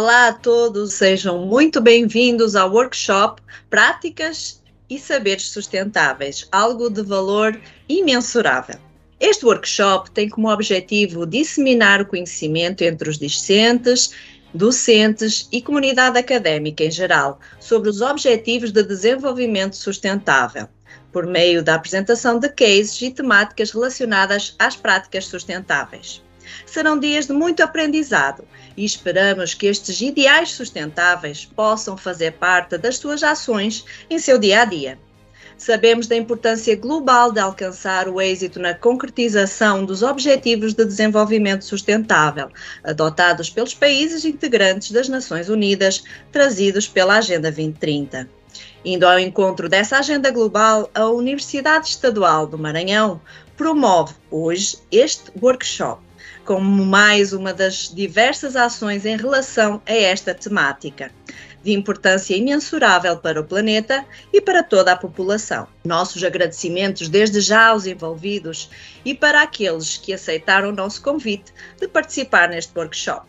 Olá a todos, sejam muito bem-vindos ao workshop Práticas e Saberes Sustentáveis, algo de valor imensurável. Este workshop tem como objetivo disseminar o conhecimento entre os discentes, docentes e comunidade académica em geral sobre os Objetivos de Desenvolvimento Sustentável, por meio da apresentação de cases e temáticas relacionadas às práticas sustentáveis. Serão dias de muito aprendizado e esperamos que estes ideais sustentáveis possam fazer parte das suas ações em seu dia a dia. Sabemos da importância global de alcançar o êxito na concretização dos Objetivos de Desenvolvimento Sustentável, adotados pelos países integrantes das Nações Unidas, trazidos pela Agenda 2030. Indo ao encontro dessa agenda global, a Universidade Estadual do Maranhão promove hoje este workshop como mais uma das diversas ações em relação a esta temática, de importância imensurável para o planeta e para toda a população. Nossos agradecimentos desde já aos envolvidos e para aqueles que aceitaram o nosso convite de participar neste workshop.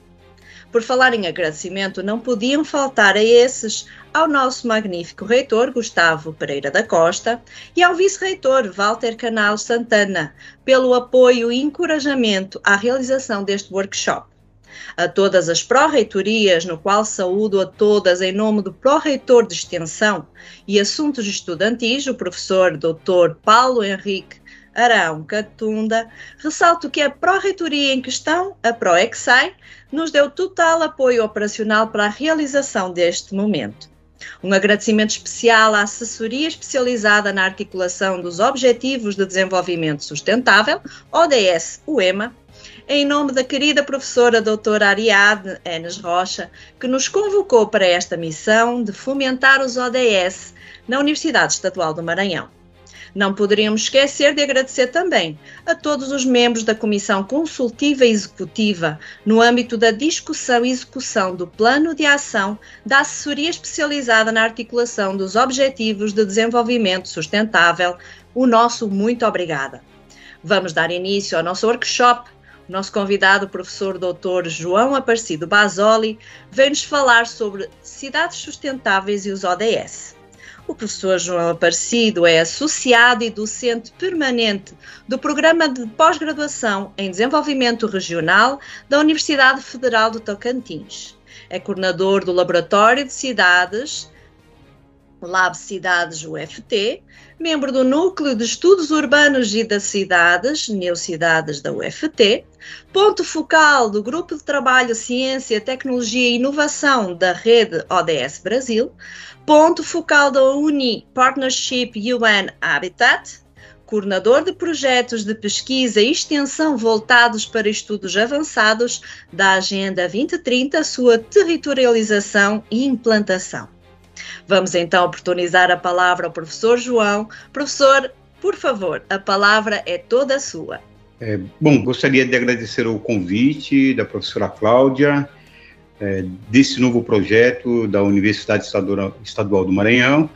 Por falar em agradecimento, não podiam faltar a esses ao nosso magnífico reitor Gustavo Pereira da Costa e ao vice-reitor Walter Canal Santana pelo apoio e encorajamento à realização deste workshop. A todas as pró-reitorias, no qual saúdo a todas em nome do pró-reitor de Extensão e Assuntos Estudantis, o professor Dr. Paulo Henrique Arão Catunda, ressalto que a pró-reitoria em questão, a ProExai, nos deu total apoio operacional para a realização deste momento. Um agradecimento especial à assessoria especializada na articulação dos Objetivos de Desenvolvimento Sustentável, ODS-UEMA, em nome da querida professora doutora Ariadne Enes Rocha, que nos convocou para esta missão de fomentar os ODS na Universidade Estadual do Maranhão. Não poderíamos esquecer de agradecer também a todos os membros da Comissão Consultiva Executiva no âmbito da discussão e execução do Plano de Ação da Assessoria Especializada na Articulação dos Objetivos de Desenvolvimento Sustentável. O nosso muito obrigada. Vamos dar início ao nosso workshop nosso convidado, o professor Dr. João Aparecido Basoli, vem-nos falar sobre cidades sustentáveis e os ODS. O professor João Aparecido é associado e docente permanente do Programa de Pós-Graduação em Desenvolvimento Regional da Universidade Federal do Tocantins. É coordenador do Laboratório de Cidades, Lab Cidades UFT, membro do Núcleo de Estudos Urbanos e das Cidades, Neocidades da UFT, ponto focal do Grupo de Trabalho Ciência, Tecnologia e Inovação da Rede ODS Brasil, ponto focal da UNI Partnership UN Habitat, coordenador de projetos de pesquisa e extensão voltados para estudos avançados da Agenda 2030, sua territorialização e implantação. Vamos então oportunizar a palavra ao professor João. Professor, por favor, a palavra é toda sua. É, bom, gostaria de agradecer o convite da professora Cláudia é, desse novo projeto da Universidade Estadual do Maranhão.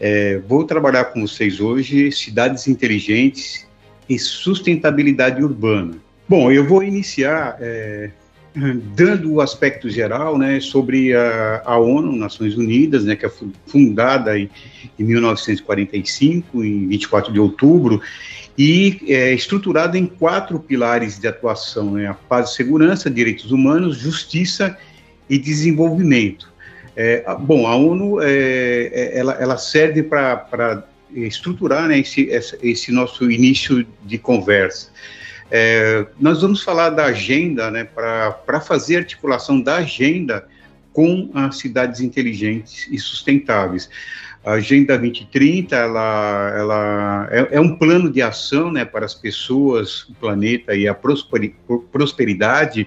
É, vou trabalhar com vocês hoje cidades inteligentes e sustentabilidade urbana. Bom, eu vou iniciar é, dando o aspecto geral né, sobre a, a, ONU, Nações Unidas, né, que é fundada em, em 1945, em 24 de outubro, e é estruturada em quatro pilares de atuação: né, a paz e segurança, direitos humanos, justiça e desenvolvimento. É, bom, a ONU é, é ela, ela, serve para estruturar né, esse, esse, nosso início de conversa. É, nós vamos falar da agenda, né, para fazer articulação da agenda com as cidades inteligentes e sustentáveis. A Agenda 2030 ela, ela é, é, um plano de ação né, para as pessoas, o planeta e a prosperidade.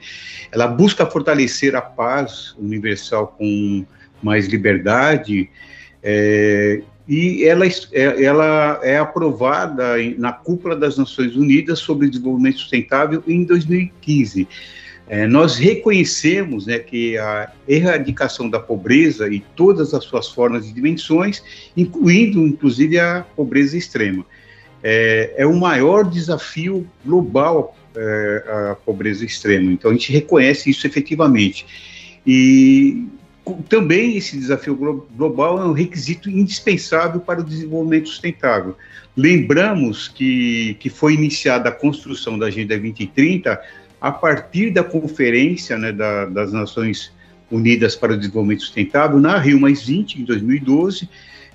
Ela busca fortalecer a paz universal com mais liberdade. É, e ela, é, ela é aprovada na cúpula das Nações Unidas sobre Desenvolvimento Sustentável em 2015. É, nós reconhecemos né, que a erradicação da pobreza e todas as suas formas e dimensões, incluindo inclusive a pobreza extrema, é, é o maior desafio global é, a pobreza extrema. Então a gente reconhece isso efetivamente. E também esse desafio global é um requisito indispensável para o desenvolvimento sustentável. Lembramos que, que foi iniciada a construção da Agenda 2030 a partir da Conferência né, da, das Nações Unidas para o Desenvolvimento Sustentável, na Rio Mais 20, em 2012,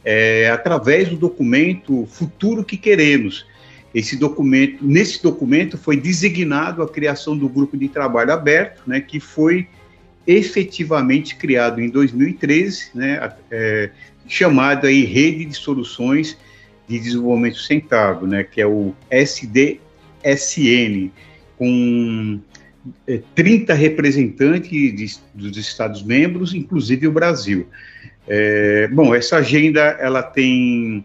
é, através do documento Futuro que Queremos. Esse documento, nesse documento foi designado a criação do grupo de trabalho aberto, né, que foi efetivamente criado em 2013, né, é, chamado aí Rede de Soluções de Desenvolvimento Sustentável, né, que é o SDSN, com 30 é, representantes de, dos Estados-membros, inclusive o Brasil. É, bom, essa agenda ela tem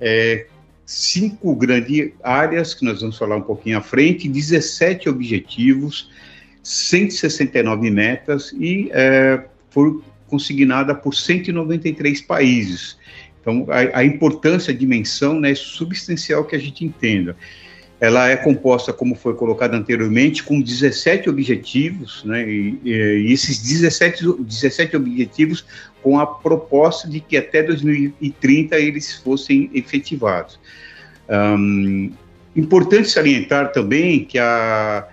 é, cinco grandes áreas que nós vamos falar um pouquinho à frente, 17 objetivos, 169 metas e é, foi consignada por 193 países. Então, a, a importância, a dimensão né, é substancial que a gente entenda. Ela é composta, como foi colocado anteriormente, com 17 objetivos, né, e, e esses 17, 17 objetivos com a proposta de que até 2030 eles fossem efetivados. Um, importante salientar também que a,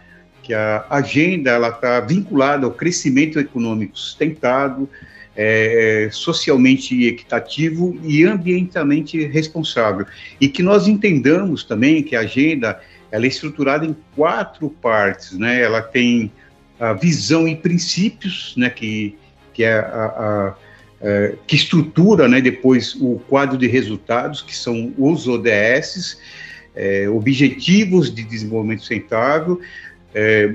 que a agenda ela está vinculada ao crescimento econômico sustentado, é, socialmente equitativo e ambientalmente responsável. E que nós entendamos também que a agenda ela é estruturada em quatro partes, né? Ela tem a visão e princípios, né? Que, que é a, a, é, que estrutura, né? Depois o quadro de resultados, que são os ODS, é, objetivos de desenvolvimento sustentável, é,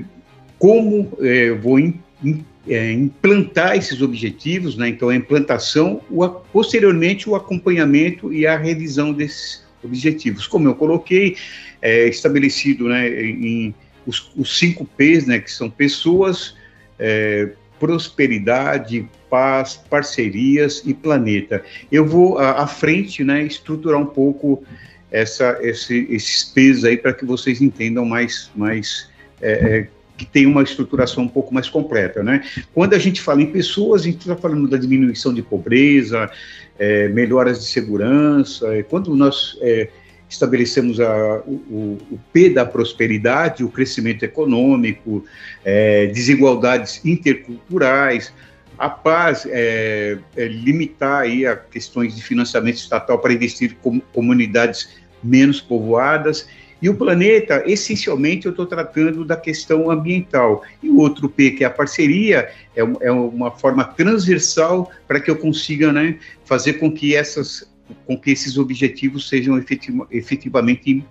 como é, vou in, in, é, implantar esses objetivos, né? então a implantação, o, posteriormente o acompanhamento e a revisão desses objetivos. Como eu coloquei, é, estabelecido né, em os, os, cinco P's, né, que são pessoas, é, prosperidade, paz, parcerias e planeta. Eu vou à, à frente né, estruturar um pouco essa, esse, esses P's aí para que vocês entendam mais, mais é, é, que tem uma estruturação um pouco mais completa, né? Quando a gente fala em pessoas, a gente está falando da diminuição de pobreza, é, melhoras de segurança. É, quando nós é, estabelecemos a, o, o, P da prosperidade, o crescimento econômico, é, desigualdades interculturais, a paz, é, limitar aí a questões de financiamento estatal para investir em comunidades menos povoadas e o planeta, essencialmente, eu estou tratando da questão ambiental. E o outro P, que é a parceria, é, é uma forma transversal para que eu consiga né, fazer com que, essas, com que esses objetivos sejam efetivamente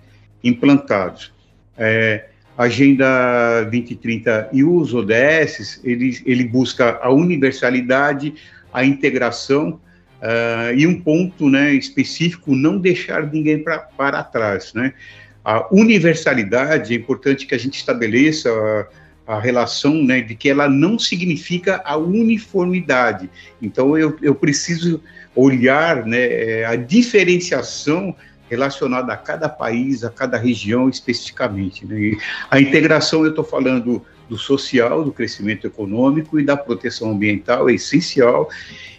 implantados. É, Agenda 2030 e os ODS, ele, ele busca a universalidade, a integração, uh, e um ponto né, específico, não deixar ninguém pra, para trás, né? A universalidade, é importante que a gente estabeleça a, a relação né, de que ela não significa a uniformidade. Então, eu, eu preciso olhar né, é, a diferenciação relacionada a cada país, a cada região especificamente. Né? a integração, eu estou falando do social, do crescimento econômico e da proteção ambiental, é essencial.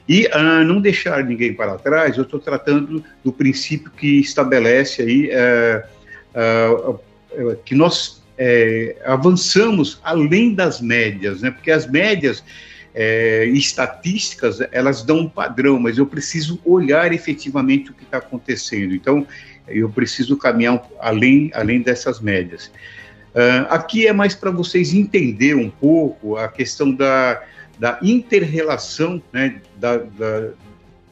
E uh, não deixar ninguém para trás, eu estou tratando do princípio que estabelece aí. Uh, que nós é, avançamos além das médias, né? Porque as médias é, estatísticas elas dão um padrão, mas eu preciso olhar efetivamente o que está acontecendo. Então, eu preciso caminhar além, além dessas médias. Uh, aqui é mais para vocês entender um pouco a questão da, da inter-relação né, da, da,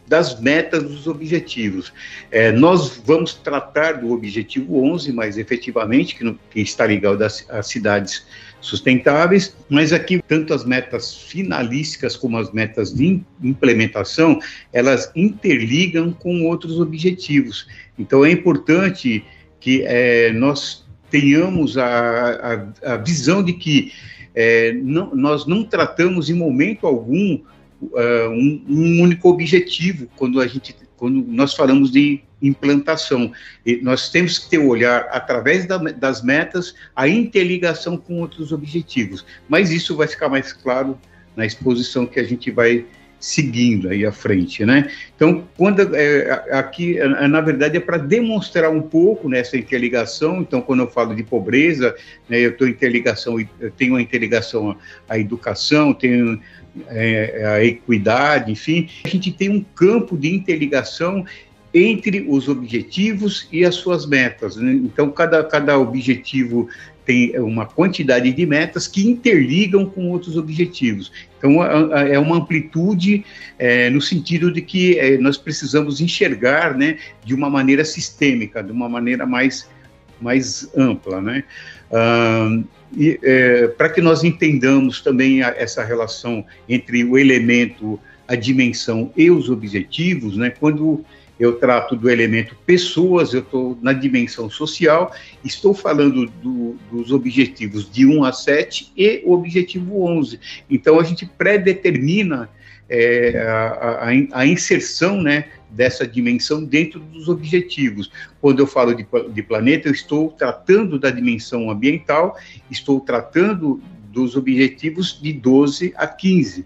das metas dos objetivos. É, nós vamos tratar do objetivo 11, mais efetivamente, que, no, que está ligado às, às, cidades sustentáveis, mas aqui, tanto as metas finalísticas como as metas de implementação, elas interligam com outros objetivos. Então, é importante que é, nós tenhamos a, a, a visão de que é, não, nós não tratamos em momento algum uh, um, um, único objetivo quando a gente quando nós falamos de implantação. E nós temos que ter o olhar através da, das metas, a interligação com outros objetivos. Mas isso vai ficar mais claro na exposição que a gente vai seguindo aí à frente, né? Então, quando é, aqui, é, na verdade, é para demonstrar um pouco nessa interligação. Então, quando eu falo de pobreza, né, eu estou interligação, eu tenho uma interligação à, educação, tenho é, a equidade, enfim, a gente tem um campo de interligação entre os objetivos e as suas metas. Né? Então, cada, cada objetivo tem uma quantidade de metas que interligam com outros objetivos. Então, é uma amplitude é, no sentido de que é, nós precisamos enxergar né, de uma maneira sistêmica, de uma maneira mais, mais ampla. Né? Ah, e é, para que nós entendamos também a, essa relação entre o elemento, a dimensão e os objetivos, né, quando eu trato do elemento pessoas, eu estou na dimensão social, estou falando do, dos objetivos de 1 a 7 e o objetivo 11. Então, a gente predetermina é, a, a, a, inserção né, dessa dimensão dentro dos objetivos. Quando eu falo de, de planeta, eu estou tratando da dimensão ambiental, estou tratando dos objetivos de 12 a 15.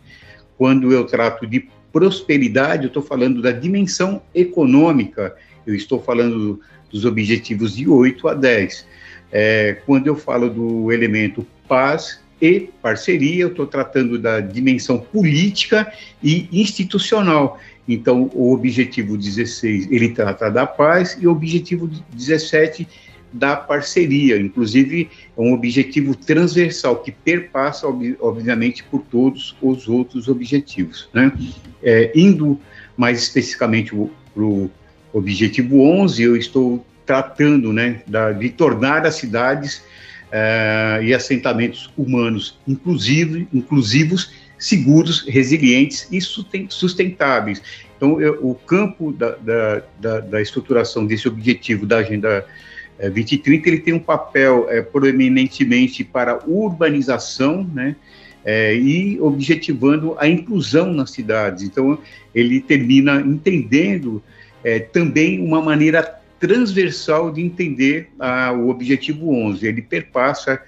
Quando eu trato de prosperidade, eu estou falando da dimensão econômica, eu estou falando dos objetivos de 8 a 10. É, quando eu falo do elemento paz e parceria, eu estou tratando da dimensão política e institucional. Então, o objetivo 16, ele trata da paz, e o objetivo 17 da parceria, inclusive é um objetivo transversal que perpassa, obviamente, por todos os outros objetivos. Né? É, indo mais especificamente para o objetivo 11, eu estou tratando né, da, de tornar as cidades uh, e assentamentos humanos inclusive, inclusivos, seguros, resilientes e sustentáveis. Então, eu, o campo da, da, da, da estruturação desse objetivo da Agenda 2030 é, ele tem um papel é, proeminentemente para urbanização, né, é, e objetivando a inclusão nas cidades. Então, ele termina entendendo é, também uma maneira transversal de entender a, o objetivo 11. Ele perpassa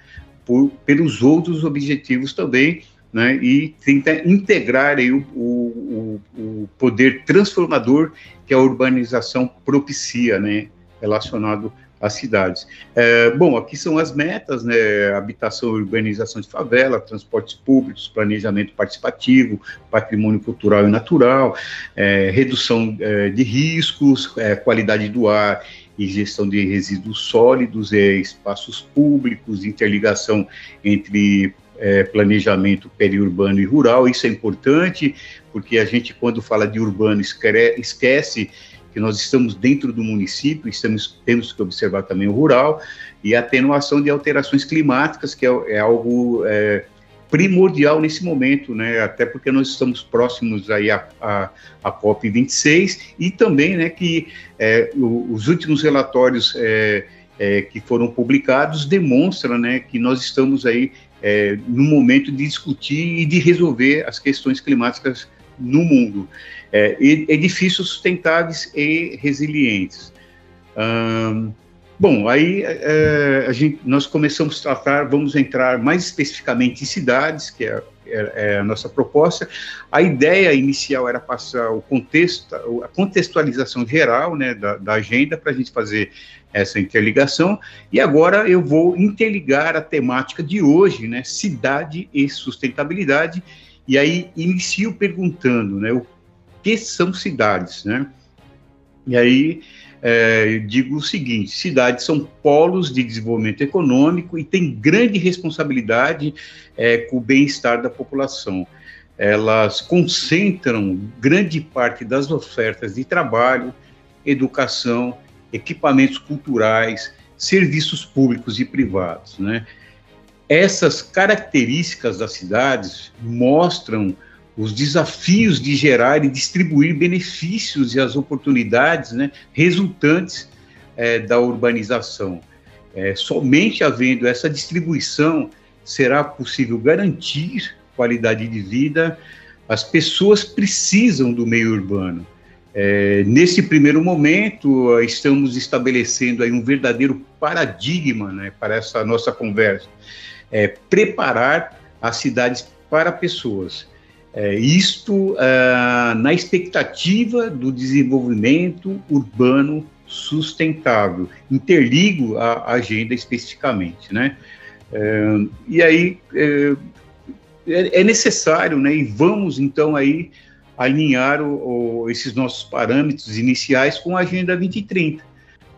por, pelos outros objetivos também, né, e tenta integrar aí, o, o, o, poder transformador que a urbanização propicia, né, relacionado as cidades. É, bom, aqui são as metas, né, habitação e urbanização de favela, transportes públicos, planejamento participativo, patrimônio cultural e natural, é, redução é, de riscos, é, qualidade do ar e gestão de resíduos sólidos, é, espaços públicos, interligação entre é, planejamento periurbano e rural, isso é importante, porque a gente, quando fala de urbano, esquece que nós estamos dentro do município, estamos, temos que observar também o rural, e a atenuação de alterações climáticas, que é, é algo é, primordial nesse momento, né, até porque nós estamos próximos aí à, à, à COP26, e também, né, que é, o, os últimos relatórios é, é, que foram publicados demonstram, né, que nós estamos aí é, no momento de discutir e de resolver as questões climáticas no mundo é, edifícios sustentáveis e resilientes. bom, aí é, a gente, nós começamos a tratar, vamos entrar mais especificamente em cidades, que é, é, é a nossa proposta. A ideia inicial era passar o contexto, a contextualização geral né, da, da agenda para a gente fazer essa interligação, e agora eu vou interligar a temática de hoje, né, cidade e sustentabilidade, e aí inicio perguntando, né, o que são cidades, né? E aí é, digo o seguinte: cidades são polos de desenvolvimento econômico e têm grande responsabilidade é, com o bem-estar da população. Elas concentram grande parte das ofertas de trabalho, educação, equipamentos culturais, serviços públicos e privados, né? Essas características das cidades mostram os desafios de gerar e distribuir benefícios e as oportunidades né, resultantes é, da urbanização. É, somente havendo essa distribuição será possível garantir qualidade de vida. As pessoas precisam do meio urbano. É, nesse primeiro momento, estamos estabelecendo aí um verdadeiro paradigma né, para essa nossa conversa. É, preparar as cidades para pessoas. É, isto é, na expectativa do desenvolvimento urbano sustentável. Interligo a, agenda especificamente, né? É, e aí é, é, é, necessário, né? E vamos então aí alinhar o, o, esses nossos parâmetros iniciais com a Agenda 2030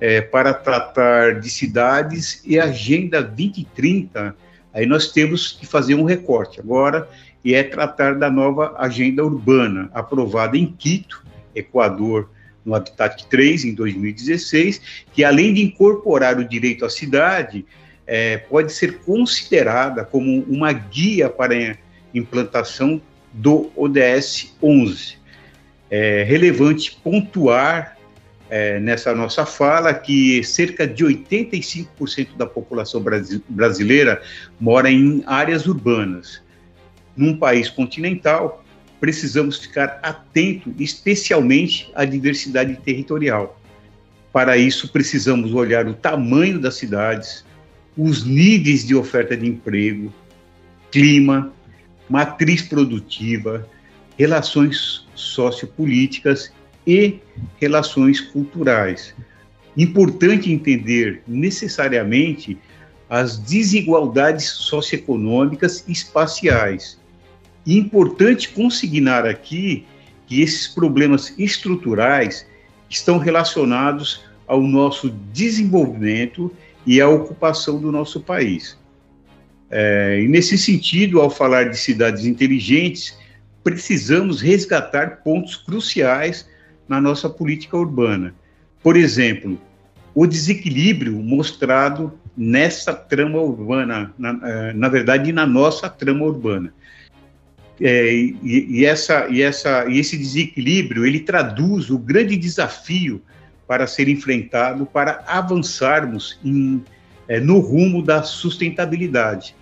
é, para tratar de cidades e a Agenda 2030. Aí nós temos que fazer um recorte agora e é tratar da nova agenda urbana, aprovada em Quito, Equador, no Habitat 3, em 2016, que além de incorporar o direito à cidade, é, pode ser considerada como uma guia para implantação do ODS 11. É relevante pontuar é, nessa nossa fala que cerca de 85% da população brasileira mora em áreas urbanas num país continental, precisamos ficar atento especialmente à diversidade territorial. Para isso, precisamos olhar o tamanho das cidades, os níveis de oferta de emprego, clima, matriz produtiva, relações sociopolíticas e relações culturais. Importante entender necessariamente as desigualdades socioeconômicas e espaciais e importante consignar aqui que esses problemas estruturais estão relacionados ao nosso desenvolvimento e à ocupação do nosso país. É, e nesse sentido, ao falar de cidades inteligentes, precisamos resgatar pontos cruciais na nossa política urbana. Por exemplo, o desequilíbrio mostrado nessa trama urbana, na, é, na verdade, na nossa trama urbana é, e, e, essa, e, essa, e esse desequilíbrio ele traduz o grande desafio para ser enfrentado para avançarmos em, é, no rumo da sustentabilidade.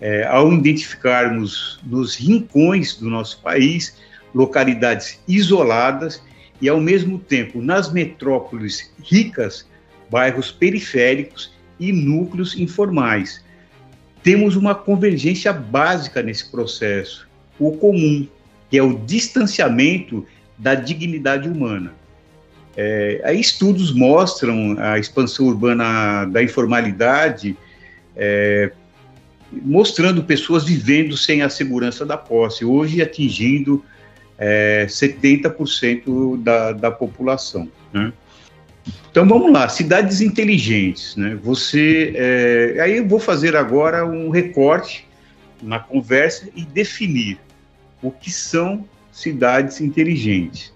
É, ao identificarmos nos rincões do nosso país localidades isoladas e, ao mesmo tempo, nas metrópoles ricas, bairros periféricos e núcleos informais. Temos uma convergência básica nesse processo, o comum, que é o distanciamento da dignidade humana. É, aí estudos mostram a expansão urbana da informalidade, é, mostrando pessoas vivendo sem a segurança da posse, hoje atingindo é, 70% da, da população. Né? Então vamos lá, cidades inteligentes. Né? Você, é, aí eu vou fazer agora um recorte na conversa e definir o que são cidades inteligentes.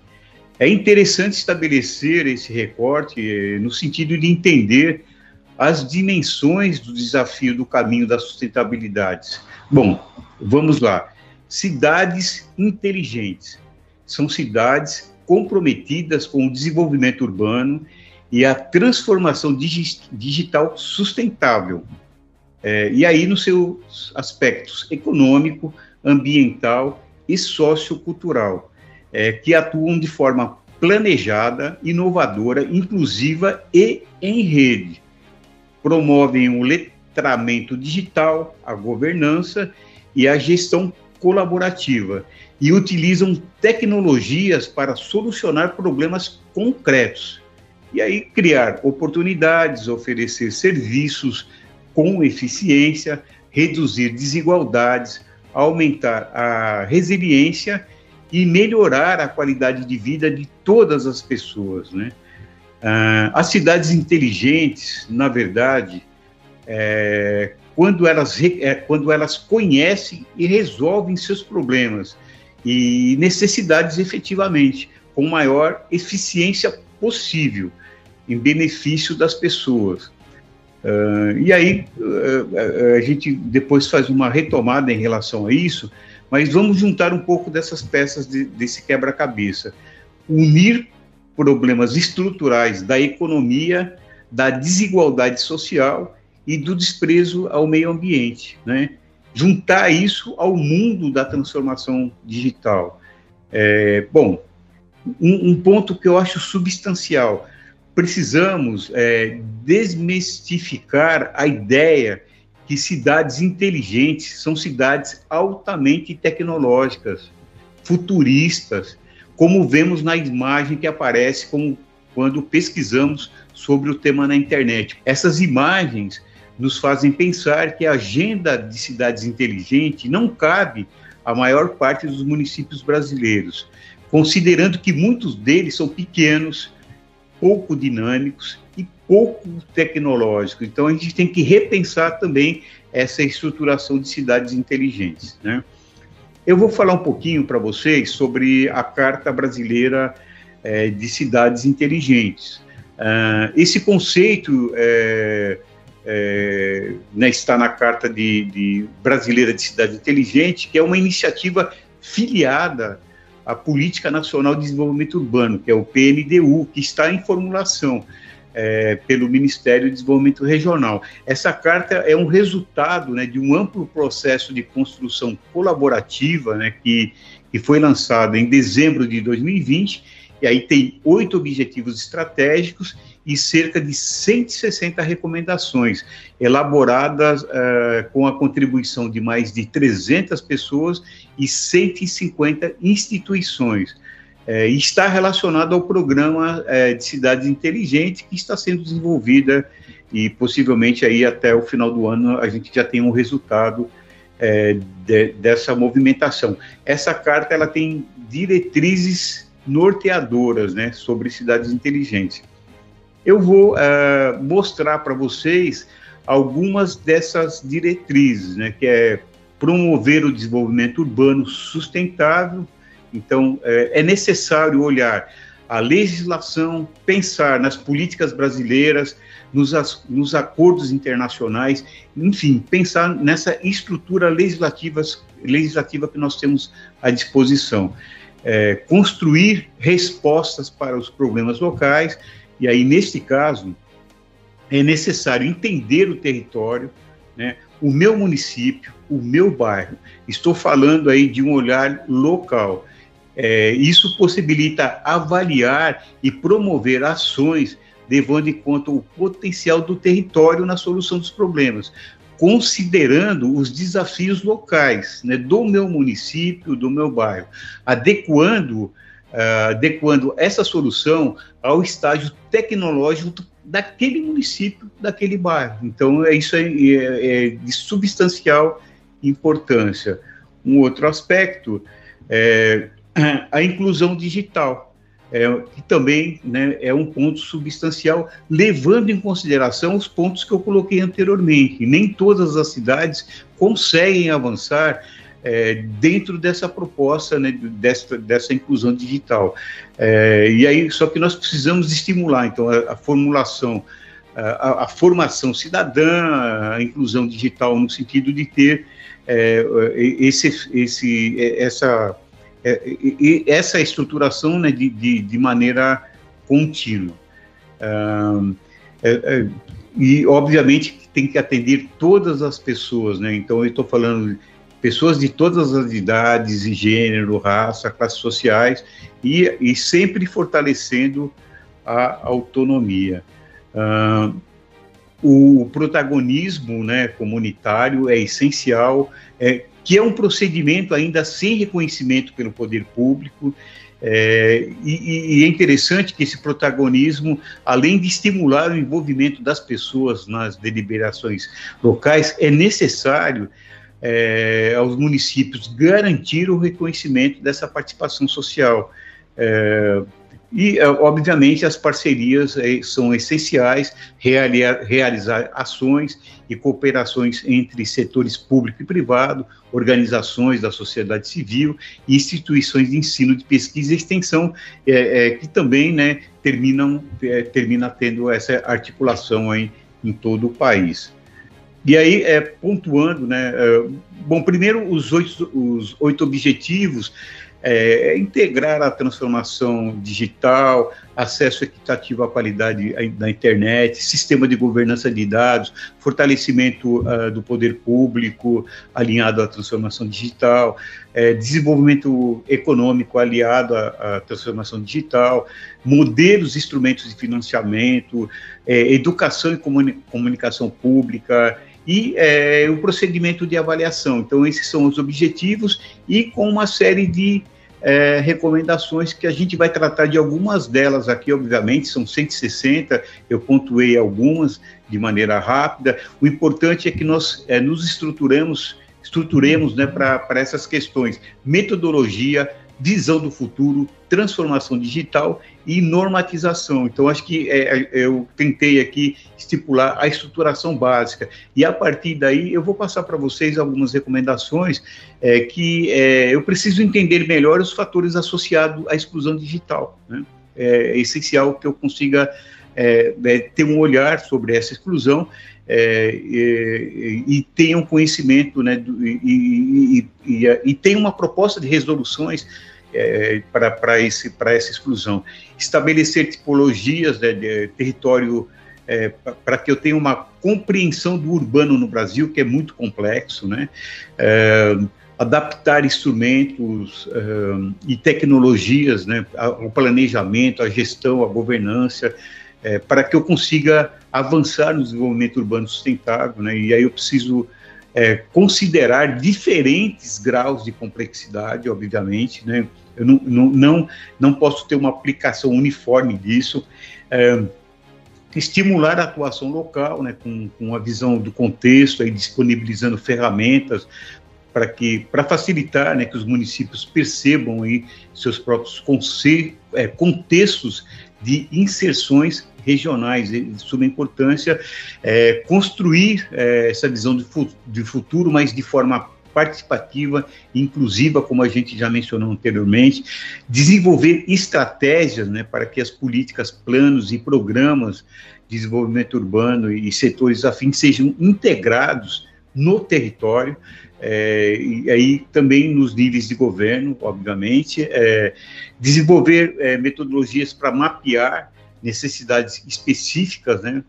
É interessante estabelecer esse recorte eh, no sentido de entender as dimensões do desafio do caminho da sustentabilidade. Bom, vamos lá. Cidades inteligentes são cidades comprometidas com o desenvolvimento urbano e a transformação digi digital sustentável. É, e aí, nos seus aspectos econômico, ambiental e sociocultural, é, que atuam de forma planejada, inovadora, inclusiva e em rede. Promovem o letramento digital, a governança e a gestão colaborativa e utilizam tecnologias para solucionar problemas concretos. E aí criar oportunidades, oferecer serviços com eficiência, reduzir desigualdades, aumentar a resiliência e melhorar a qualidade de vida de todas as pessoas, né? Ah, as cidades inteligentes, na verdade, é, quando, elas, é, quando elas conhecem e resolvem seus problemas e necessidades efetivamente, com maior eficiência possível, em benefício das pessoas. Uh, e aí uh, a gente depois faz uma retomada em relação a isso, mas vamos juntar um pouco dessas peças de, desse quebra-cabeça. Unir problemas estruturais da economia, da desigualdade social e do desprezo ao meio ambiente, né? Juntar isso ao mundo da transformação digital. É, bom, um, um ponto que eu acho substancial precisamos é, desmistificar a ideia que cidades inteligentes são cidades altamente tecnológicas. futuristas, como vemos na imagem que aparece como quando pesquisamos sobre o tema na internet. Essas imagens nos fazem pensar que a agenda de cidades inteligentes não cabe à maior parte dos municípios brasileiros, considerando que muitos deles são pequenos, pouco dinâmicos e pouco tecnológicos. Então a gente tem que repensar também essa estruturação de cidades inteligentes. Né? Eu vou falar um pouquinho para vocês sobre a Carta Brasileira é, de Cidades Inteligentes. Uh, esse conceito é, é, né, está na Carta de, de Brasileira de Cidade Inteligente, que é uma iniciativa filiada à Política Nacional de Desenvolvimento Urbano, que é o PNDU, que está em formulação é, pelo Ministério de Desenvolvimento Regional. Essa carta é um resultado né, de um amplo processo de construção colaborativa né, que, que foi lançado em dezembro de 2020, e aí tem oito objetivos estratégicos e cerca de 160 recomendações, elaboradas uh, com a contribuição de mais de 300 pessoas e 150 instituições. Uh, está relacionado ao programa uh, de cidades inteligentes que está sendo desenvolvida e possivelmente aí até o final do ano a gente já tem um resultado de, dessa movimentação. Essa carta ela tem diretrizes norteadoras, né, sobre cidades inteligentes eu vou uh, mostrar para vocês algumas dessas diretrizes, né, que é promover o desenvolvimento urbano sustentável. Então, é, é necessário olhar a legislação, pensar nas políticas brasileiras, nos, nos acordos internacionais, enfim, pensar nessa estrutura legislativa, legislativa que nós temos à disposição. É, construir respostas para os problemas locais e aí, neste caso, é necessário entender o território, né, o meu município, o meu bairro. Estou falando aí de um olhar local. É, isso possibilita avaliar e promover ações levando em conta o potencial do território na solução dos problemas, considerando os desafios locais né, do meu município, do meu bairro, adequando uh, adequando essa solução ao estágio tecnológico daquele município, daquele bairro. Então, é isso aí, é, é de substancial importância. Um outro aspecto é a inclusão digital, é, que também né, é um ponto substancial, levando em consideração os pontos que eu coloquei anteriormente. Nem todas as cidades conseguem avançar é, dentro dessa proposta, né, dessa, dessa inclusão digital. É, e aí, só que nós precisamos estimular, então, a, a formulação, a, a, formação cidadã, a inclusão digital no sentido de ter é, esse, esse, essa, é, essa estruturação né, de, de, de maneira contínua. É, é, e, obviamente, tem que atender todas as pessoas, né? Então, eu estou falando pessoas de todas as idades e gênero, raça, classes sociais, e, e sempre fortalecendo a autonomia. Uh, o protagonismo né, comunitário é essencial, é, que é um procedimento ainda sem reconhecimento pelo poder público, é, e, e, é interessante que esse protagonismo, além de estimular o envolvimento das pessoas nas deliberações locais, é necessário é, aos municípios garantir o reconhecimento dessa participação social. É, e, é, obviamente, as parcerias é, são essenciais, realizar, ações e cooperações entre setores público e privado, organizações da sociedade civil e instituições de ensino, de pesquisa e extensão, é, é, que também né, terminam é, termina tendo essa articulação aí em todo o país. E aí, é, pontuando, né, é, bom, primeiro os oito, os oito objetivos é, é, integrar a transformação digital, acesso equitativo à qualidade da internet, sistema de governança de dados, fortalecimento uh, do poder público alinhado à transformação digital, é, desenvolvimento econômico aliado à, à, transformação digital, modelos, instrumentos de financiamento, é, educação e comuni comunicação pública, e é, o procedimento de avaliação. Então, esses são os objetivos e com uma série de é, recomendações que a gente vai tratar de algumas delas aqui, obviamente, são 160, eu pontuei algumas de maneira rápida. O importante é que nós é, nos estruturamos, estruturemos né, para essas questões. Metodologia, visão do futuro, transformação digital e normatização. Então, acho que é, é, eu tentei aqui estipular a estruturação básica. E a partir daí, eu vou passar para vocês algumas recomendações é, que é, eu preciso entender melhor os fatores associados à exclusão digital. Né? É essencial que eu consiga é, é, ter um olhar sobre essa exclusão é, e, e tenha um conhecimento, né, do, e, e, e, e uma proposta de resoluções é, para essa exclusão. Estabelecer tipologias né, de território é, para que eu tenha uma compreensão do urbano no Brasil, que é muito complexo, né? É, adaptar instrumentos e tecnologias né, ao planejamento, à gestão, à governança, para que eu consiga avançar no desenvolvimento urbano sustentável, né? E aí eu preciso considerar diferentes graus de complexidade, obviamente, né? Eu não, não, não, não posso ter uma aplicação uniforme disso. É, estimular a atuação local, né, com, com a visão do contexto, aí disponibilizando ferramentas para que para facilitar, né, que os municípios percebam aí seus próprios é, contextos de inserções regionais de suma importância é, construir é, essa visão de, fu de futuro, mas de forma participativa, inclusiva, como a gente já mencionou anteriormente, desenvolver estratégias né, para que as políticas, planos e programas de desenvolvimento urbano e setores afins sejam integrados no território, é, e aí também nos níveis de governo, obviamente, é, desenvolver é, metodologias para mapear necessidades específicas, né,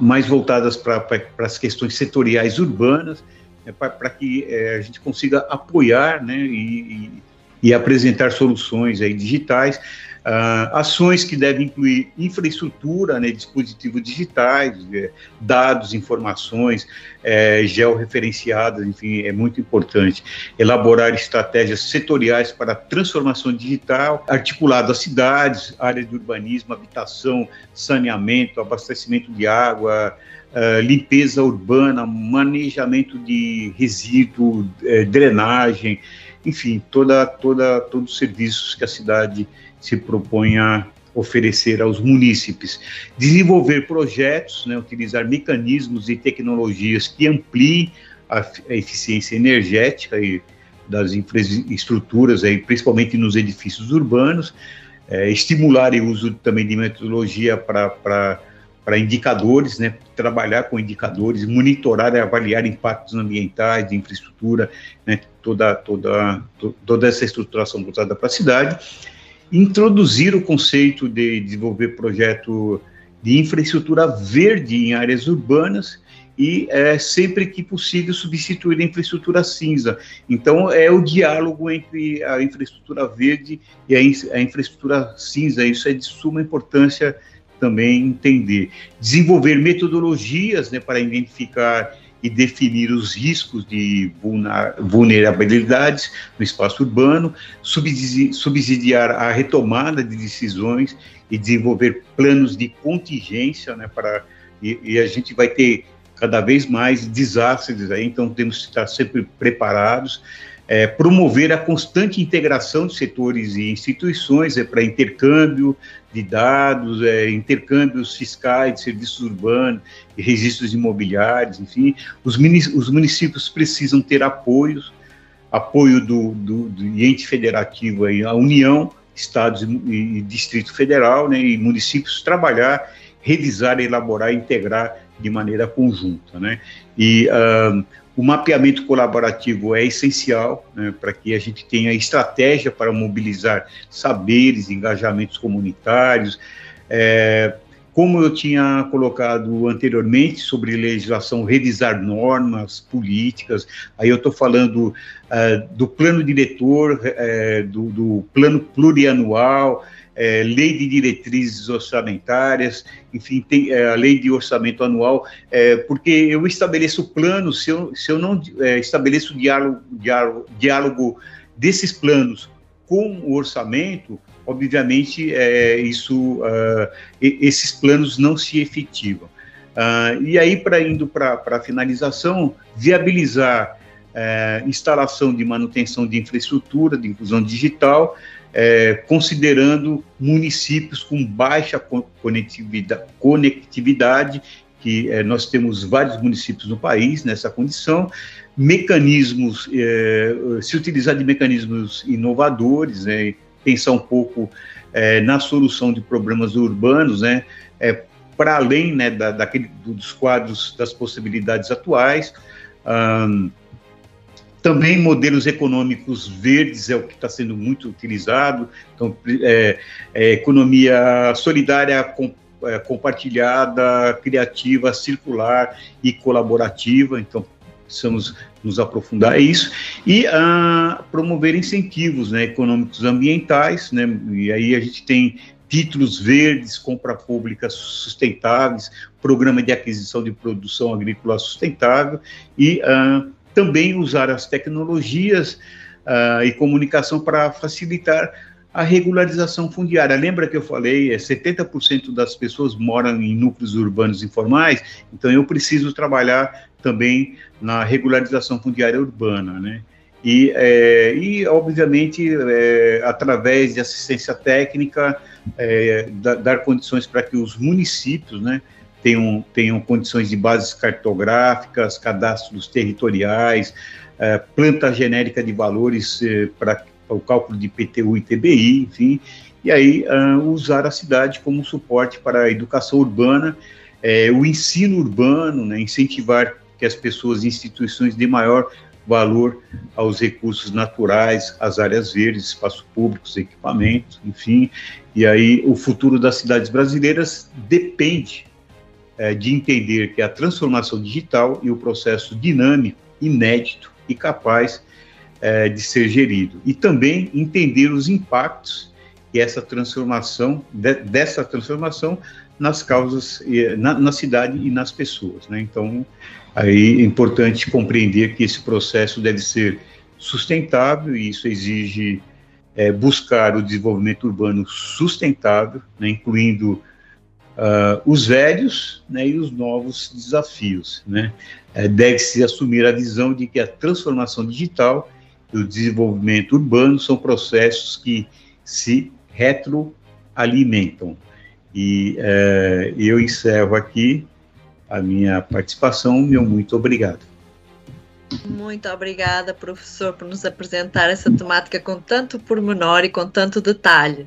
mais voltadas para as questões setoriais urbanas, é, para que é, a gente consiga apoiar né, e, e, e apresentar soluções aí digitais, Uh, ações que devem incluir infraestrutura, né, dispositivos digitais, é, dados, informações é, georreferenciadas, enfim, é muito importante. Elaborar estratégias setoriais para a transformação digital, articulado às cidades, áreas de urbanismo, habitação, saneamento, abastecimento de água, Uh, limpeza urbana, manejamento de resíduo, uh, drenagem, enfim, toda, toda, todos os serviços que a cidade se propõe a oferecer aos munícipes. Desenvolver projetos, né, utilizar mecanismos e tecnologias que ampliem a, a eficiência energética e das infraestruturas, aí, principalmente nos edifícios urbanos, é, estimular o uso também de metodologia para indicadores, né, trabalhar com indicadores, monitorar e avaliar impactos ambientais, de infraestrutura, né, toda, toda, toda essa estruturação voltada para a cidade, introduzir o conceito de desenvolver projeto de infraestrutura verde em áreas urbanas e é, sempre que possível substituir a infraestrutura cinza. Então é o diálogo entre a infraestrutura verde e a, a infraestrutura cinza. Isso é de suma importância também entender. Desenvolver metodologias né, para identificar e definir os riscos de vulnerabilidades no espaço urbano, subsidiar a retomada de decisões e desenvolver planos de contingência, né, para, e, e a gente vai ter cada vez mais desastres aí, então temos que estar sempre preparados, é, promover a constante integração de setores e instituições é, para intercâmbio de dados, é, intercâmbios fiscais de serviços urbanos, registros imobiliários, enfim. Os, os municípios precisam ter apoios, apoio do, do, do ente federativo, aí, a União, Estados e, e Distrito Federal, né, e municípios trabalhar, revisar, elaborar, integrar de maneira conjunta, né? E uh, o mapeamento colaborativo é essencial né, para que a gente tenha estratégia para mobilizar saberes, engajamentos comunitários. É, como eu tinha colocado anteriormente sobre legislação, revisar normas, políticas, aí eu estou falando uh, do plano diretor, uh, do, do plano plurianual, é, lei de diretrizes orçamentárias, enfim, tem é, a lei de orçamento anual, é, porque eu estabeleço plano, se eu, se eu não é, estabeleço diálogo, diálogo, diálogo desses planos com o orçamento, obviamente, é, isso, uh, esses planos não se efetivam. Uh, e aí, para indo para a finalização, viabilizar é, instalação de manutenção de infraestrutura, de inclusão digital, é, considerando municípios com baixa conectividade, conectividade que é, nós temos vários municípios no país nessa condição, mecanismos, é, se utilizar de mecanismos inovadores, né, pensar um pouco é, na solução de problemas urbanos, né, é, para além né, da, daquele, dos quadros das possibilidades atuais. Um, também modelos econômicos verdes é o que está sendo muito utilizado. Então, é, é, economia solidária com, é, compartilhada, criativa, circular e colaborativa. Então, precisamos nos aprofundar a isso e ah, promover incentivos né, econômicos ambientais, né, e aí a gente tem títulos verdes, compra pública sustentáveis, programa de aquisição de produção agrícola sustentável e ah, também usar as tecnologias ah, e comunicação para facilitar a regularização fundiária. Lembra que eu falei, é 70% das pessoas moram em núcleos urbanos informais, então eu preciso trabalhar também na regularização fundiária urbana, né? E, é, e obviamente, é, através de assistência técnica, é, da, dar condições para que os municípios, né, tenham, tenham condições de bases cartográficas, cadastros territoriais, é, planta genérica de valores é, para o cálculo de PTU e TBI, enfim, e aí uh, usar a cidade como suporte para a educação urbana, o ensino urbano, né, incentivar que as pessoas e instituições dêem maior valor aos recursos naturais, às áreas verdes, espaços públicos, equipamentos, enfim. E aí o futuro das cidades brasileiras depende é, de entender que a transformação digital e o processo dinâmico, inédito e capaz é, de ser gerido. E também entender os impactos que essa transformação, de, dessa transformação nas causas, na, na, cidade e nas pessoas. Né? Então, aí é importante compreender que esse processo deve ser sustentável e isso exige é, buscar o desenvolvimento urbano sustentável, né, incluindo uh, os velhos né, e os novos desafios. Né? É, Deve-se assumir a visão de que a transformação digital e o desenvolvimento urbano são processos que se retroalimentam. E é, eu encerro aqui a minha participação. Meu muito obrigado. Muito obrigada, professor, por nos apresentar essa temática com tanto pormenor e com tanto detalhe.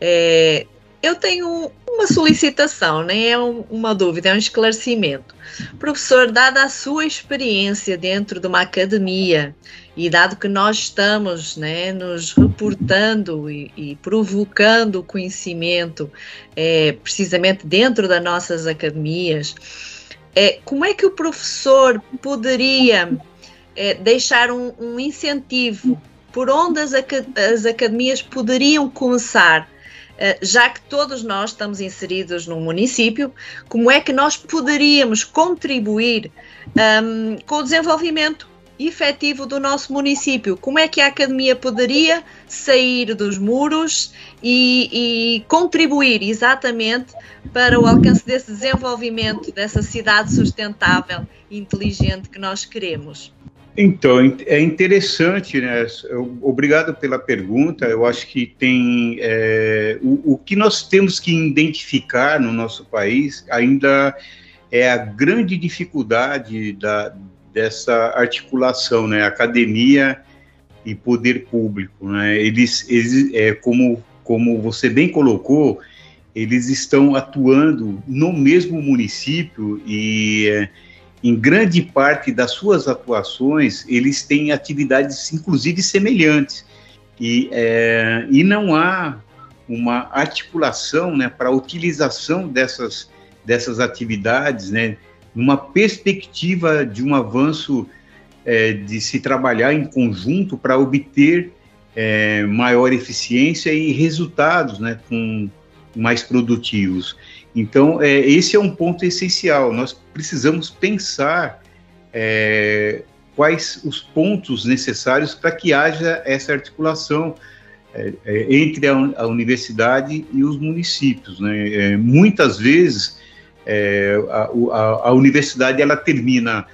É, eu tenho uma solicitação, nem é uma dúvida, é um esclarecimento. Professor, dada a sua experiência dentro de uma academia e dado que nós estamos né, nos reportando e, e provocando o conhecimento é, precisamente dentro das nossas academias, é, como é que o professor poderia é, deixar um, um, incentivo por onde as, as academias poderiam começar já que todos nós estamos inseridos num município, como é que nós poderíamos contribuir um, com o desenvolvimento efetivo do nosso município? Como é que a academia poderia sair dos muros e, e contribuir exatamente para o alcance desse desenvolvimento, dessa cidade sustentável e inteligente que nós queremos? Então, é interessante, né? Obrigado pela pergunta. Eu acho que tem. É, o, o, que nós temos que identificar no nosso país ainda é a grande dificuldade da, dessa articulação, né? Academia e poder público, né? Eles, eles é, como, como você bem colocou, eles estão atuando no mesmo município e. É, em grande parte das suas atuações, eles têm atividades, inclusive, semelhantes. E, é, e não há uma articulação né, para a utilização dessas, dessas atividades, né, numa perspectiva de um avanço é, de se trabalhar em conjunto para obter é, maior eficiência e resultados né, com, mais produtivos. Então, é, esse é um ponto essencial. Nós precisamos pensar é, quais os pontos necessários para que haja essa articulação é, é, entre a, a, universidade e os municípios. Né? É, muitas vezes é, a, a, a, universidade ela termina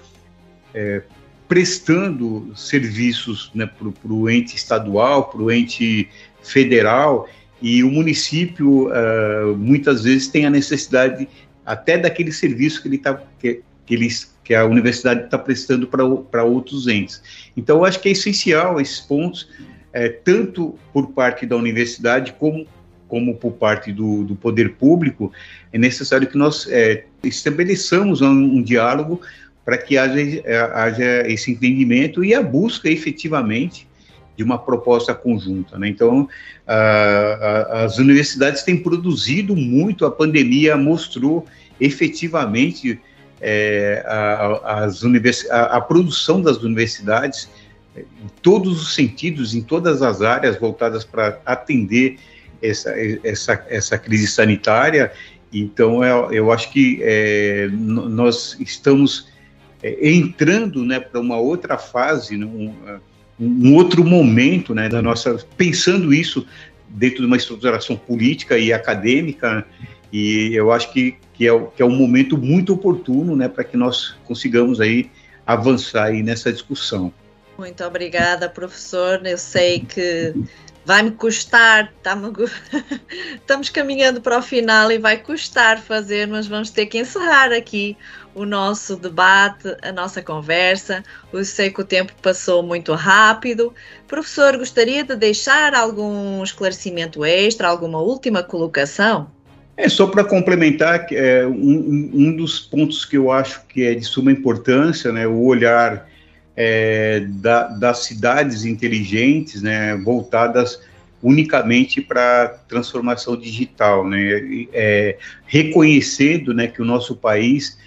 prestando serviços né, para o ente estadual, para o ente federal, e o município uh, muitas vezes tem a necessidade até daquele serviço que ele está que, que, que a universidade está prestando para outros entes. Então, eu acho que é essencial esses pontos, é, tanto por parte da universidade como, como por parte do, do poder público, é necessário que nós é, estabeleçamos um, um diálogo para que haja, haja esse entendimento e a busca efetivamente de uma proposta conjunta. Né? Então, as universidades têm produzido muito, a pandemia mostrou efetivamente é, a, univers, a, produção das universidades em todos os sentidos, em todas as áreas voltadas para atender essa, essa, essa crise sanitária. Então, eu, eu acho que é, nós estamos é, entrando né, para uma outra fase, né, um, um outro momento né, da nossa. pensando isso dentro de uma estruturação política e acadêmica, e eu acho que, que, é, que é um momento muito oportuno né, para que nós consigamos aí avançar aí nessa discussão. Muito obrigada, professor. Eu sei que vai-me custar, estamos caminhando para o final e vai custar fazer, mas vamos ter que encerrar aqui o nosso debate, a nossa conversa. Eu sei que o tempo passou muito rápido. Professor, gostaria de deixar algum esclarecimento extra, alguma última colocação? É só para complementar, é, um, um dos pontos que eu acho que é de suma importância, né, o olhar é, da, das cidades inteligentes, né, voltadas unicamente para transformação digital, né, é, reconhecendo, né, que o nosso país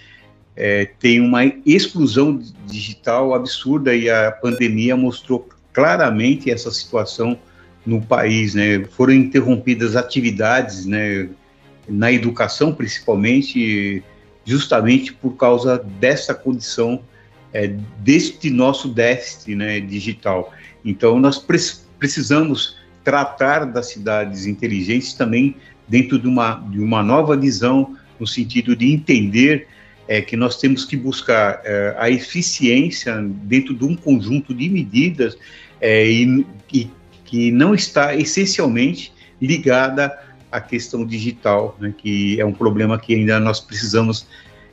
é, tem uma exclusão digital absurda e a pandemia mostrou claramente essa situação no país, né, foram interrompidas atividades, né, na educação principalmente, justamente por causa dessa condição é, deste nosso déficit né, digital. Então, nós pre precisamos tratar das cidades inteligentes também dentro de uma, de uma nova visão, no sentido de entender é, que nós temos que buscar é, a eficiência dentro de um conjunto de medidas é, e, e, que não está essencialmente ligada à questão digital, né, que é um problema que ainda nós precisamos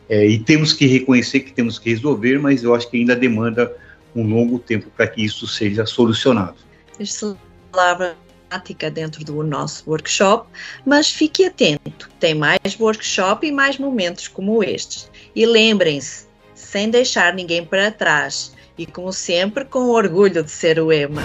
é, e temos que reconhecer que temos que resolver, mas eu acho que ainda demanda um longo tempo para que isso seja solucionado. Esta palavra prática dentro do nosso workshop, mas fique atento, tem mais workshop e mais momentos como estes. E lembrem-se, sem deixar ninguém para trás e como sempre com orgulho de ser o EMA.